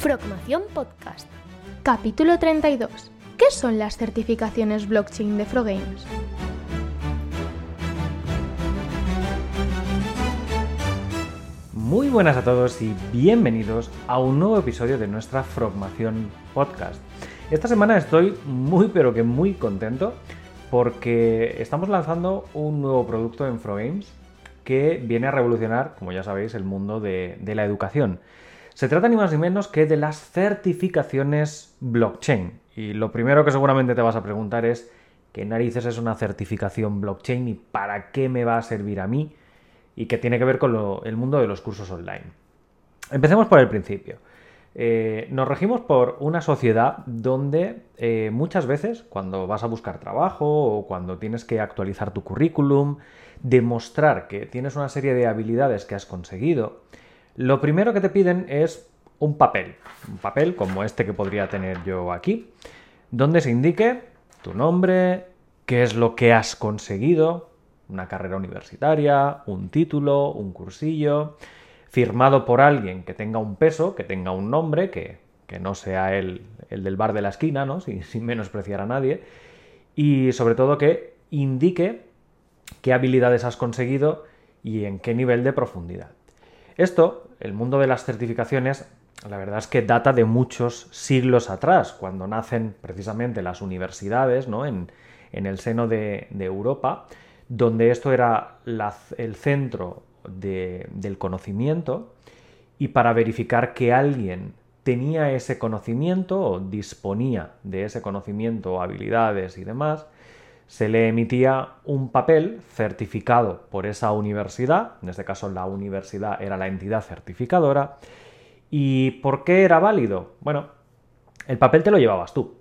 Frogmación Podcast. Capítulo 32. ¿Qué son las certificaciones blockchain de Frogames? Muy buenas a todos y bienvenidos a un nuevo episodio de nuestra Frogmación Podcast. Esta semana estoy muy pero que muy contento porque estamos lanzando un nuevo producto en Frogames que viene a revolucionar, como ya sabéis, el mundo de, de la educación. Se trata ni más ni menos que de las certificaciones blockchain. Y lo primero que seguramente te vas a preguntar es, ¿qué narices es una certificación blockchain y para qué me va a servir a mí? Y qué tiene que ver con el mundo de los cursos online. Empecemos por el principio. Eh, nos regimos por una sociedad donde eh, muchas veces, cuando vas a buscar trabajo o cuando tienes que actualizar tu currículum, demostrar que tienes una serie de habilidades que has conseguido, lo primero que te piden es un papel. Un papel como este que podría tener yo aquí, donde se indique tu nombre, qué es lo que has conseguido, una carrera universitaria, un título, un cursillo, firmado por alguien que tenga un peso, que tenga un nombre, que, que no sea el, el del bar de la esquina, ¿no? sin, sin menospreciar a nadie, y sobre todo que indique qué habilidades has conseguido y en qué nivel de profundidad. Esto, el mundo de las certificaciones, la verdad es que data de muchos siglos atrás, cuando nacen precisamente las universidades ¿no? en, en el seno de, Europa, donde esto era el centro de- del conocimiento y para verificar que alguien tenía ese conocimiento o disponía de ese conocimiento, habilidades y demás, se le emitía un papel certificado por esa universidad, en este caso la universidad era la entidad certificadora, ¿y por qué era válido? Bueno, el papel te lo llevabas tú.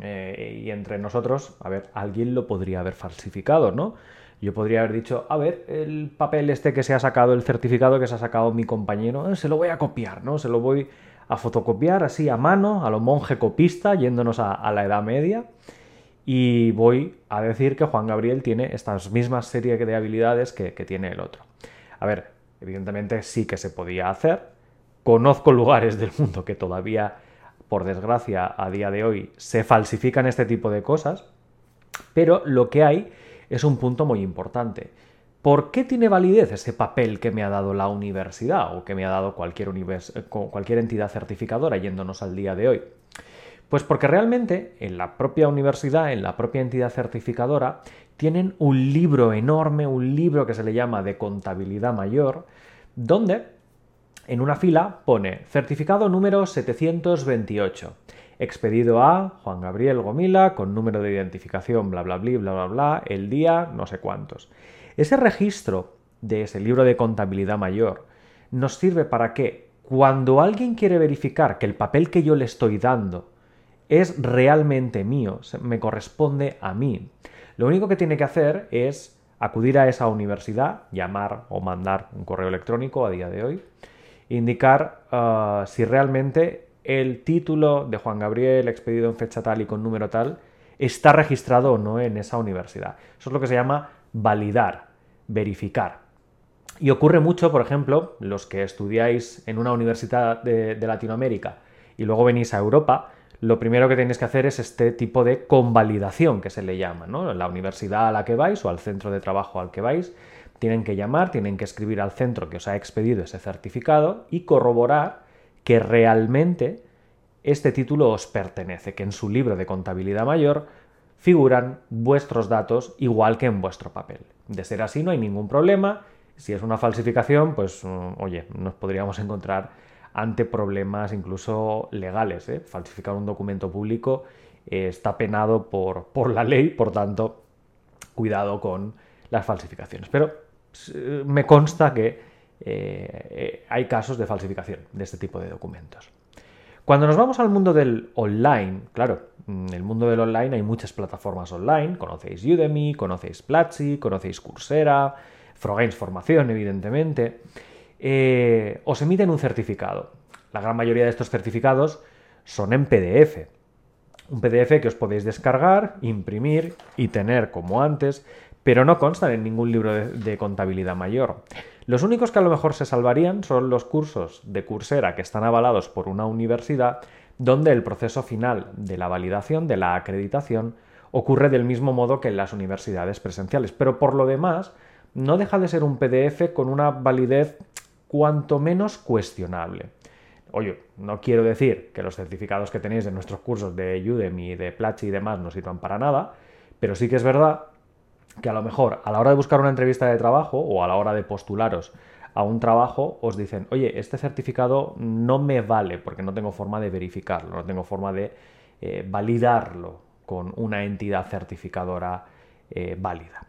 Eh, y entre nosotros, a ver, alguien lo podría haber falsificado, ¿no? Yo podría haber dicho, a ver, el papel este que se ha sacado, el certificado que se ha sacado mi compañero, eh, se lo voy a copiar, ¿no? Se lo voy a fotocopiar así a mano, a lo monje copista, yéndonos a, a la Edad Media. Y voy a decir que Juan Gabriel tiene estas mismas serie de habilidades que, tiene el otro. A ver, evidentemente sí que se podía hacer. Conozco lugares del mundo que todavía, por desgracia, a día de hoy se falsifican este tipo de cosas. Pero lo que hay es un punto muy importante. ¿Por qué tiene validez ese papel que me ha dado la universidad o que me ha dado cualquier, eh, cualquier entidad certificadora yéndonos al día de hoy? Pues porque realmente en la propia universidad, en la propia entidad certificadora, tienen un libro enorme, un libro que se le llama de contabilidad mayor, donde en una fila pone certificado número 728, expedido a Juan Gabriel Gomila con número de identificación, bla bla bla bla bla bla, el día, no sé cuántos. Ese registro de ese libro de contabilidad mayor nos sirve para que cuando alguien quiere verificar que el papel que yo le estoy dando es realmente mío, me corresponde a mí. Lo único que tiene que hacer es acudir a esa universidad, llamar o mandar un correo electrónico a día de hoy, indicar ah, si realmente el título de Juan Gabriel expedido en fecha tal y con número tal está registrado o no en esa universidad. Eso es lo que se llama validar, verificar. Y ocurre mucho, por ejemplo, los que estudiáis en una universidad de Latinoamérica y luego venís a Europa, lo primero que tenéis que hacer es este tipo de convalidación que se le llama, ¿no? La universidad a la que vais o al centro de trabajo al que vais, tienen que llamar, tienen que escribir al centro que os ha expedido ese certificado y corroborar que realmente este título os pertenece, que en su libro de contabilidad mayor figuran vuestros datos igual que en vuestro papel. De ser así no hay ningún problema. Si es una falsificación, pues mm, oye, nos podríamos encontrar ante problemas incluso legales. ¿eh? Falsificar un documento público eh, está penado por, por la ley, por tanto, cuidado con las falsificaciones. Pero eh, me consta que hay casos de falsificación de este tipo de documentos. Cuando nos vamos al mundo del online, claro, en el mundo del online hay muchas plataformas online, conocéis Udemy, conocéis Platzi, conocéis Coursera, Frogames Formación, evidentemente, eh, os emiten un certificado. La gran mayoría de estos certificados son en PDF. Un PDF que os podéis descargar, imprimir y tener como antes, pero no constan en ningún libro de, de contabilidad mayor. Los únicos que a lo mejor se salvarían son los cursos de Coursera que están avalados por una universidad donde el proceso final de la validación, de la acreditación, ocurre del mismo modo que en las universidades presenciales. Pero por lo demás, no deja de ser un PDF con una validez cuanto menos cuestionable. Oye, no quiero decir que los certificados que tenéis de nuestros cursos de Udemy, de Platzi y demás no sirvan para nada, pero sí que es verdad que a lo mejor a la hora de buscar una entrevista de trabajo o a la hora de postularos a un trabajo os dicen, oye, este certificado no me vale porque no tengo forma de verificarlo, no tengo forma de eh, validarlo con una entidad certificadora eh, válida.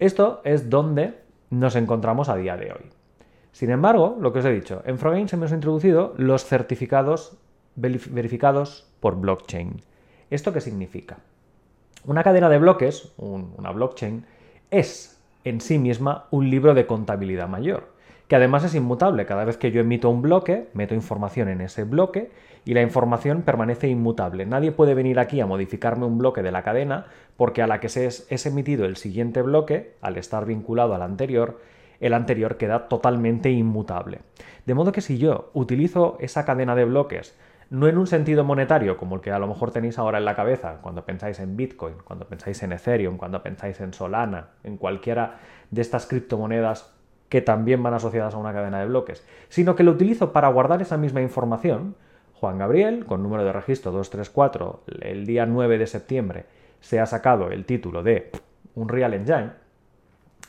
Esto es donde nos encontramos a día de hoy. Sin embargo, lo que os he dicho, en Frogames hemos introducido los certificados verificados por blockchain. ¿Esto qué significa? Una cadena de bloques, una blockchain, es en sí misma un libro de contabilidad mayor, que además es inmutable. Cada vez que yo emito un bloque, meto información en ese bloque y la información permanece inmutable. Nadie puede venir aquí a modificarme un bloque de la cadena porque a la que se es, es emitido el siguiente bloque, al estar vinculado al anterior, el anterior queda totalmente inmutable. De modo que si yo utilizo esa cadena de bloques no en un sentido monetario como el que a lo mejor tenéis ahora en la cabeza cuando pensáis en Bitcoin, cuando pensáis en Ethereum, cuando pensáis en Solana, en cualquiera de estas criptomonedas que también van asociadas a una cadena de bloques, sino que lo utilizo para guardar esa misma información. Juan Gabriel, con número de registro 234, el día 9 de septiembre se ha sacado el título de un Real Engine.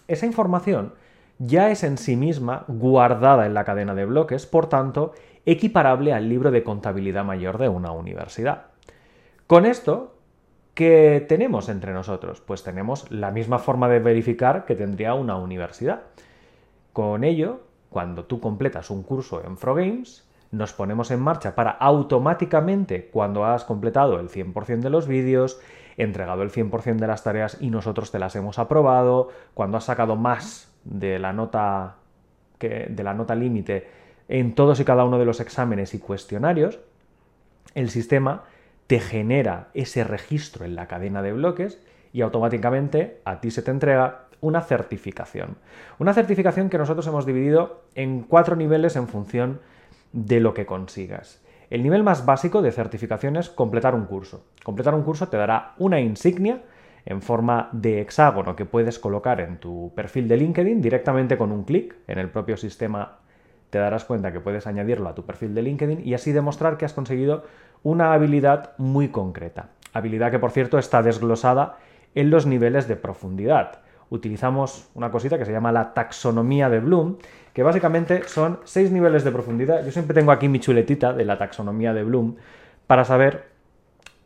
Esa información ya es en sí misma guardada en la cadena de bloques, por tanto, equiparable al libro de contabilidad mayor de una universidad. Con esto, ¿qué tenemos entre nosotros? Pues tenemos la misma forma de verificar que tendría una universidad. Con ello, cuando tú completas un curso en Frogames, nos ponemos en marcha para automáticamente, cuando has completado el 100% de los vídeos, entregado el 100% de las tareas y nosotros te las hemos aprobado, cuando has sacado más de la nota que, de la nota límite en todos y cada uno de los exámenes y cuestionarios, el sistema te genera ese registro en la cadena de bloques y automáticamente a ti se te entrega una certificación. Una certificación que nosotros hemos dividido en cuatro niveles en función de lo que consigas. El nivel más básico de certificación es completar un curso. Completar un curso te dará una insignia en forma de hexágono que puedes colocar en tu perfil de LinkedIn directamente con un clic en el propio sistema te darás cuenta que puedes añadirlo a tu perfil de LinkedIn y así demostrar que has conseguido una habilidad muy concreta. Habilidad que, por cierto, está desglosada en los niveles de profundidad. Utilizamos una cosita que se llama la taxonomía de Bloom, que básicamente son seis niveles de profundidad. Yo siempre tengo aquí mi chuletita de la taxonomía de Bloom para saber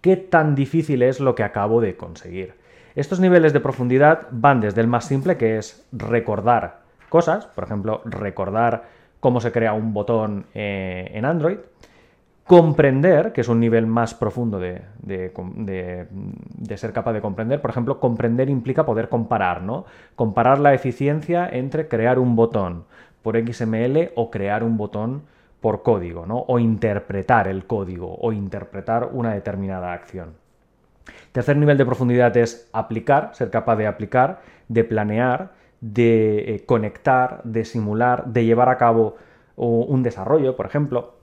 qué tan difícil es lo que acabo de conseguir. Estos niveles de profundidad van desde el más simple, que es recordar cosas, por ejemplo, recordar cómo se crea un botón eh, en Android, comprender, que es un nivel más profundo de, ser capaz de comprender. Por ejemplo, comprender implica poder comparar, ¿no? Comparar la eficiencia entre crear un botón por XML o crear un botón por código, ¿no? O interpretar el código o interpretar una determinada acción. Tercer nivel de profundidad es aplicar, ser capaz de aplicar, de planear, de eh, conectar, de simular, de llevar a cabo un desarrollo, por ejemplo.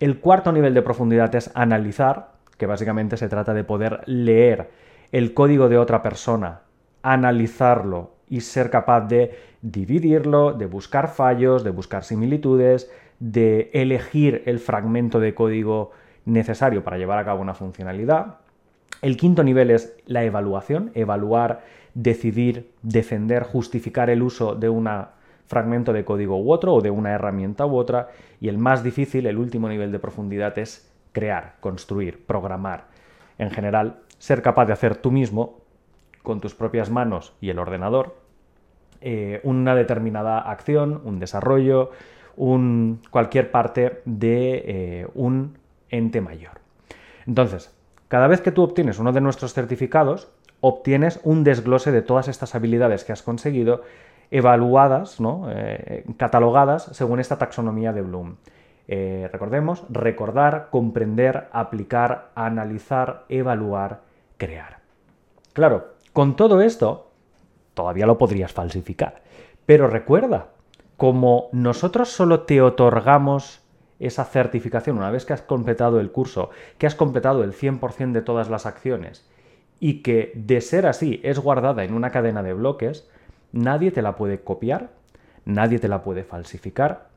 El cuarto nivel de profundidad es analizar, que básicamente se trata de poder leer el código de otra persona, analizarlo y ser capaz de dividirlo, de buscar fallos, de buscar similitudes, de elegir el fragmento de código necesario para llevar a cabo una funcionalidad. El quinto nivel es la evaluación, evaluar decidir, defender, justificar el uso de un fragmento de código u otro o de una herramienta u otra. Y el más difícil, el último nivel de profundidad es crear, construir, programar. En general, ser capaz de hacer tú mismo, con tus propias manos y el ordenador, eh, una determinada acción, un desarrollo, un, cualquier parte de eh, un ente mayor. Entonces, cada vez que tú obtienes uno de nuestros certificados, obtienes un desglose de todas estas habilidades que has conseguido, evaluadas, ¿no? Eh, catalogadas según esta taxonomía de Bloom. Eh, recordemos, recordar, comprender, aplicar, analizar, evaluar, crear. Claro, con todo esto, todavía lo podrías falsificar. Pero recuerda como nosotros solo te otorgamos esa certificación una vez que has completado el curso, que has completado el 100% de todas las acciones y que de ser así es guardada en una cadena de bloques, nadie te la puede copiar, nadie te la puede falsificar,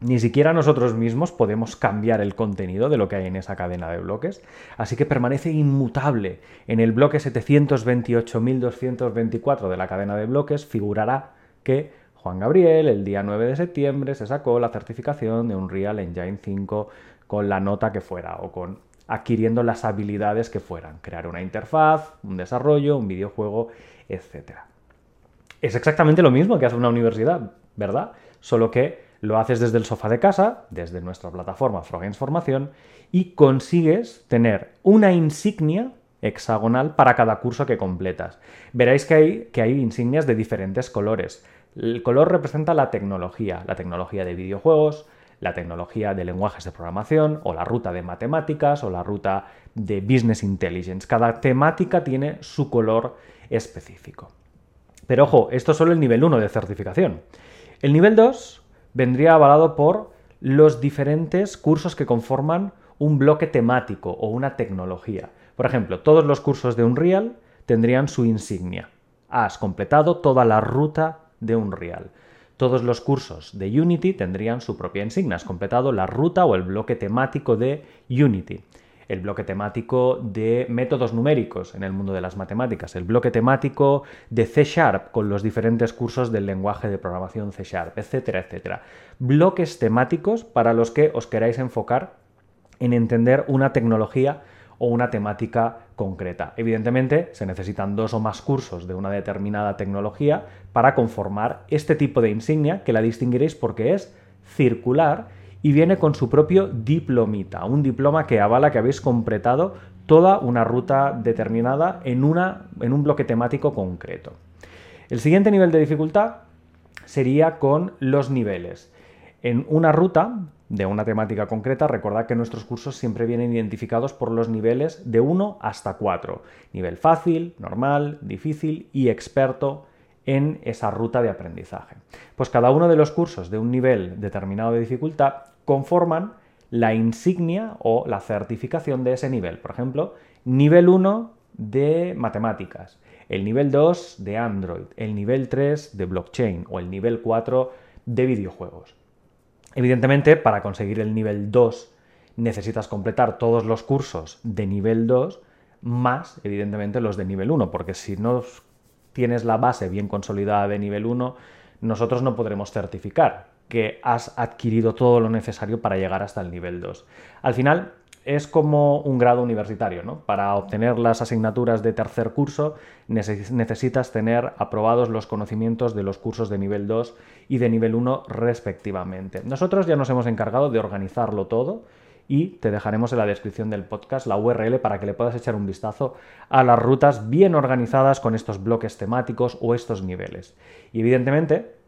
ni siquiera nosotros mismos podemos cambiar el contenido de lo que hay en esa cadena de bloques, así que permanece inmutable. En el bloque 728.224 de la cadena de bloques figurará que Juan Gabriel el día 9 de septiembre se sacó la certificación de un Real Engine 5 con la nota que fuera o con adquiriendo las habilidades que fueran, crear una interfaz, un desarrollo, un videojuego, etc. Es exactamente lo mismo que hace una universidad, ¿verdad? Solo que lo haces desde el sofá de casa, desde nuestra plataforma Frogames Formación, y consigues tener una insignia hexagonal para cada curso que completas. Veréis que hay, que hay insignias de diferentes colores. El color representa la tecnología, la tecnología de videojuegos, la tecnología de lenguajes de programación, o la ruta de matemáticas, o la ruta de business intelligence. Cada temática tiene su color específico. Pero ojo, esto es solo el nivel 1 de certificación. El nivel 2 vendría avalado por los diferentes cursos que conforman un bloque temático o una tecnología. Por ejemplo, todos los cursos de Unreal tendrían su insignia. Has completado toda la ruta de Unreal. Todos los cursos de Unity tendrían su propia insignia. Has completado la ruta o el bloque temático de Unity el bloque temático de métodos numéricos en el mundo de las matemáticas, el bloque temático de C Sharp con los diferentes cursos del lenguaje de programación C Sharp, etcétera, etcétera. Bloques temáticos para los que os queráis enfocar en entender una tecnología o una temática concreta. Evidentemente, se necesitan dos o más cursos de una determinada tecnología para conformar este tipo de insignia que la distinguiréis porque es circular y viene con su propio diplomita, un diploma que avala que habéis completado toda una ruta determinada en, una, en un bloque temático concreto. El siguiente nivel de dificultad sería con los niveles. En una ruta de una temática concreta, recordad que nuestros cursos siempre vienen identificados por los niveles de 1 hasta 4. Nivel fácil, normal, difícil y experto en esa ruta de aprendizaje. Pues cada uno de los cursos de un nivel determinado de dificultad conforman la insignia o la certificación de ese nivel. Por ejemplo, nivel 1 de matemáticas, el nivel 2 de Android, el nivel 3 de blockchain o el nivel 4 de videojuegos. Evidentemente, para conseguir el nivel 2 necesitas completar todos los cursos de nivel 2 más, evidentemente, los de nivel 1, porque si no tienes la base bien consolidada de nivel 1, nosotros no podremos certificar que has adquirido todo lo necesario para llegar hasta el nivel 2. Al final es como un grado universitario, ¿no? Para obtener las asignaturas de tercer curso necesitas tener aprobados los conocimientos de los cursos de nivel 2 y de nivel 1 respectivamente. Nosotros ya nos hemos encargado de organizarlo todo y te dejaremos en la descripción del podcast la URL para que le puedas echar un vistazo a las rutas bien organizadas con estos bloques temáticos o estos niveles. Y evidentemente,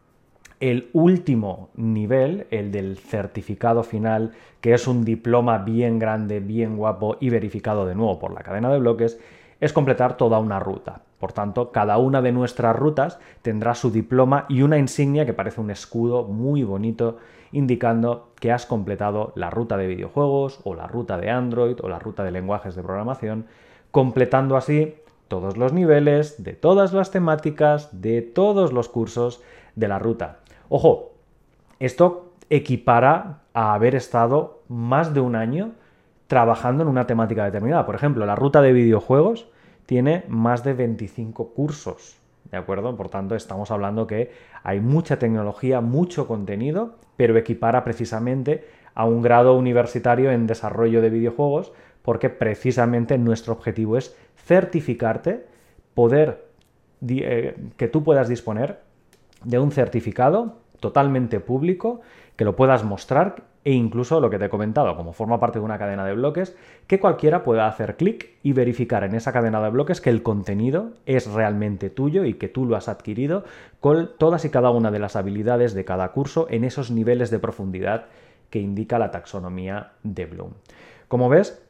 el último nivel, el del certificado final, que es un diploma bien grande, bien guapo y verificado de nuevo por la cadena de bloques, es completar toda una ruta. Por tanto, cada una de nuestras rutas tendrá su diploma y una insignia que parece un escudo muy bonito indicando que has completado la ruta de videojuegos o la ruta de Android o la ruta de lenguajes de programación, completando así todos los niveles de todas las temáticas de todos los cursos de la ruta. Ojo, esto equipara a haber estado más de un año trabajando en una temática determinada. Por ejemplo, la ruta de videojuegos tiene más de 25 cursos, ¿de acuerdo? Por tanto, estamos hablando que hay mucha tecnología, mucho contenido, pero equipara precisamente a un grado universitario en desarrollo de videojuegos, porque precisamente nuestro objetivo es certificarte, poder eh, que tú puedas disponer de un certificado totalmente público, que lo puedas mostrar e incluso lo que te he comentado, como forma parte de una cadena de bloques, que cualquiera pueda hacer clic y verificar en esa cadena de bloques que el contenido es realmente tuyo y que tú lo has adquirido con todas y cada una de las habilidades de cada curso en esos niveles de profundidad que indica la taxonomía de Bloom. Como ves,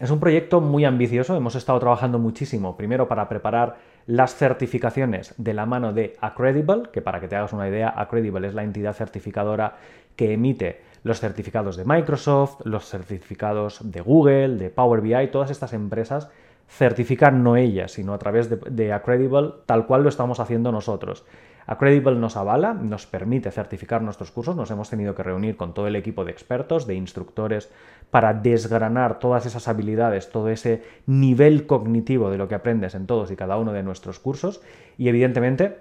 es un proyecto muy ambicioso, hemos estado trabajando muchísimo, primero para preparar las certificaciones de la mano de Accredible, que para que te hagas una idea, Accredible es la entidad certificadora que emite los certificados de Microsoft, los certificados de Google, de Power BI, todas estas empresas certifican no ellas, sino a través de, de Accredible, tal cual lo estamos haciendo nosotros. Accredible nos avala, nos permite certificar nuestros cursos, nos hemos tenido que reunir con todo el equipo de expertos, de instructores, para desgranar todas esas habilidades, todo ese nivel cognitivo de lo que aprendes en todos y cada uno de nuestros cursos. Y evidentemente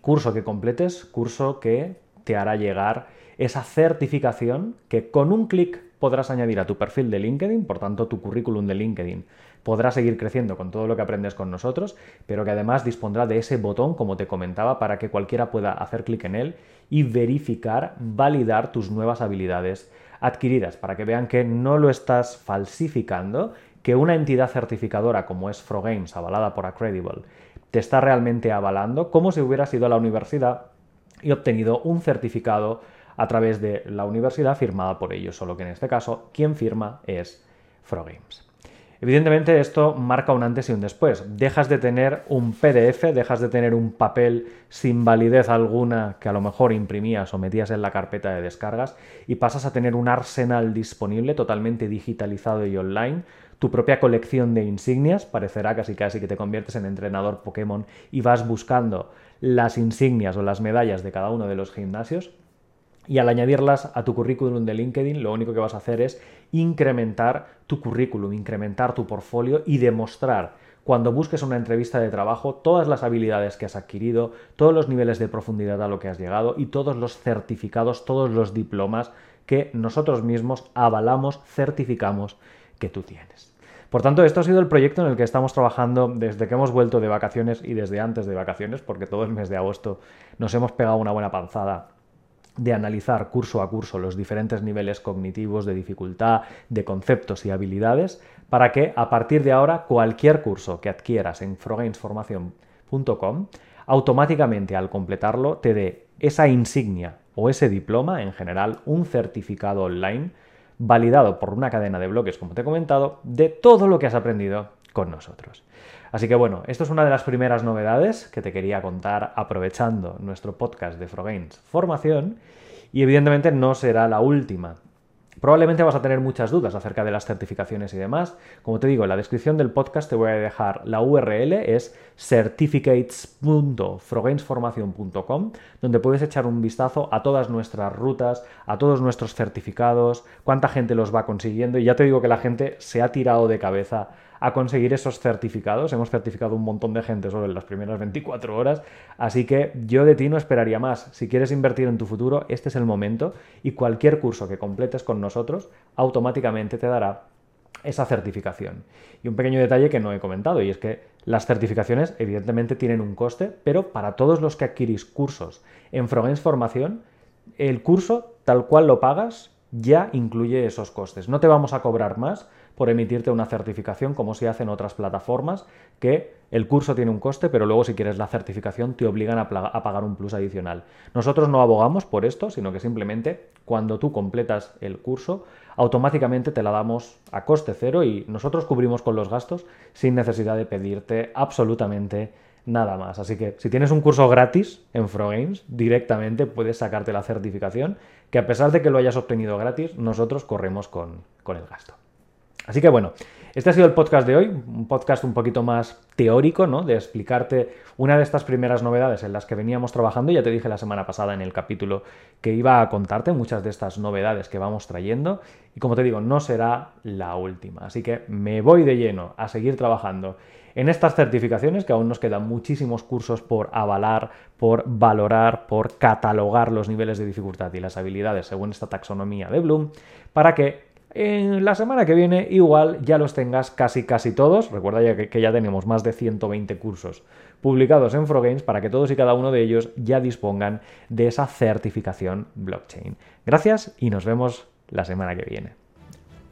curso que completes, curso que te hará llegar esa certificación que con un clic podrás añadir a tu perfil de LinkedIn, por tanto tu currículum de LinkedIn podrá seguir creciendo con todo lo que aprendes con nosotros, pero que además dispondrá de ese botón, como te comentaba, para que cualquiera pueda hacer clic en él y verificar, validar tus nuevas habilidades adquiridas, para que vean que no lo estás falsificando, que una entidad certificadora como es Frogames, avalada por Accredible, te está realmente avalando, como si hubieras ido a la universidad y obtenido un certificado a través de la universidad firmada por ellos, solo que en este caso quien firma es Frogames. Evidentemente esto marca un antes y un después. Dejas de tener un PDF, dejas de tener un papel sin validez alguna que a lo mejor imprimías o metías en la carpeta de descargas y pasas a tener un arsenal disponible totalmente digitalizado y online. Tu propia colección de insignias, parecerá casi casi que te conviertes en entrenador Pokémon y vas buscando las insignias o las medallas de cada uno de los gimnasios. Y al añadirlas a tu currículum de LinkedIn, lo único que vas a hacer es incrementar tu currículum, incrementar tu portfolio y demostrar cuando busques una entrevista de trabajo todas las habilidades que has adquirido, todos los niveles de profundidad a lo que has llegado y todos los certificados, todos los diplomas que nosotros mismos avalamos, certificamos que tú tienes. Por tanto, esto ha sido el proyecto en el que estamos trabajando desde que hemos vuelto de vacaciones y desde antes de vacaciones, porque todo el mes de agosto nos hemos pegado una buena panzada de analizar curso a curso los diferentes niveles cognitivos de dificultad, de conceptos y habilidades, para que a partir de ahora cualquier curso que adquieras en frogainsformación.com, automáticamente al completarlo te dé esa insignia o ese diploma, en general un certificado online, validado por una cadena de bloques, como te he comentado, de todo lo que has aprendido con nosotros. Así que bueno, esto es una de las primeras novedades que te quería contar aprovechando nuestro podcast de Frogains Formación y evidentemente no será la última. Probablemente vas a tener muchas dudas acerca de las certificaciones y demás. Como te digo, en la descripción del podcast te voy a dejar la URL, es certificates.frogainsformación.com, donde puedes echar un vistazo a todas nuestras rutas, a todos nuestros certificados, cuánta gente los va consiguiendo. Y ya te digo que la gente se ha tirado de cabeza a conseguir esos certificados. Hemos certificado un montón de gente solo en las primeras 24 horas, así que yo de ti no esperaría más. Si quieres invertir en tu futuro, este es el momento y cualquier curso que completes con nosotros automáticamente te dará esa certificación. Y un pequeño detalle que no he comentado, y es que las certificaciones evidentemente tienen un coste, pero para todos los que adquirís cursos en Frogens Formación, el curso tal cual lo pagas ya incluye esos costes. No te vamos a cobrar más por emitirte una certificación como se hace en otras plataformas, que el curso tiene un coste, pero luego si quieres la certificación te obligan a, pagar un plus adicional. Nosotros no abogamos por esto, sino que simplemente cuando tú completas el curso, automáticamente te la damos a coste cero y nosotros cubrimos con los gastos sin necesidad de pedirte absolutamente nada más. Así que si tienes un curso gratis en FroGames, directamente puedes sacarte la certificación, que a pesar de que lo hayas obtenido gratis, nosotros corremos con el gasto. Así que bueno, este ha sido el podcast de hoy, un podcast un poquito más teórico, ¿no? De explicarte una de estas primeras novedades en las que veníamos trabajando. Ya te dije la semana pasada en el capítulo que iba a contarte muchas de estas novedades que vamos trayendo. Y como te digo, no será la última. Así que me voy de lleno a seguir trabajando en estas certificaciones, que aún nos quedan muchísimos cursos por avalar, por valorar, por catalogar los niveles de dificultad y las habilidades según esta taxonomía de Bloom, para que en la semana que viene igual ya los tengas casi casi todos. Recuerda ya que, ya tenemos más de 120 cursos publicados en Frogames para que todos y cada uno de ellos ya dispongan de esa certificación blockchain. Gracias y nos vemos la semana que viene.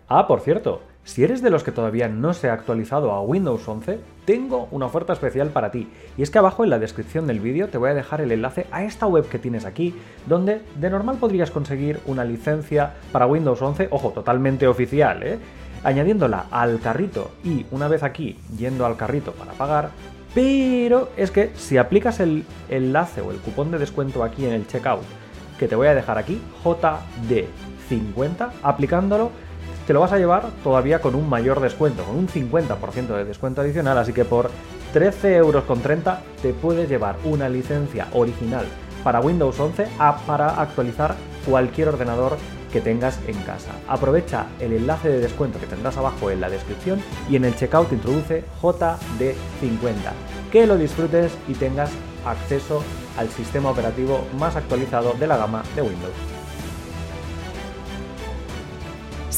Ah, por cierto, si eres de los que todavía no se ha actualizado a Windows 11, tengo una oferta especial para ti. Y es que abajo en la descripción del vídeo te voy a dejar el enlace a esta web que tienes aquí, donde de normal podrías conseguir una licencia para Windows 11, ojo, totalmente oficial, ¿eh? añadiéndola al carrito y una vez aquí, yendo al carrito para pagar, Pero es que si aplicas el enlace o el cupón de descuento aquí en el checkout, que te voy a dejar aquí, JD50, aplicándolo, te lo vas a llevar todavía con un mayor descuento, con un 50% de descuento adicional, así que por 13,30 euros te puedes llevar una licencia original para Windows 11 para actualizar cualquier ordenador que tengas en casa. Aprovecha el enlace de descuento que tendrás abajo en la descripción y en el checkout introduce JD50. Que lo disfrutes y tengas acceso al sistema operativo más actualizado de la gama de Windows.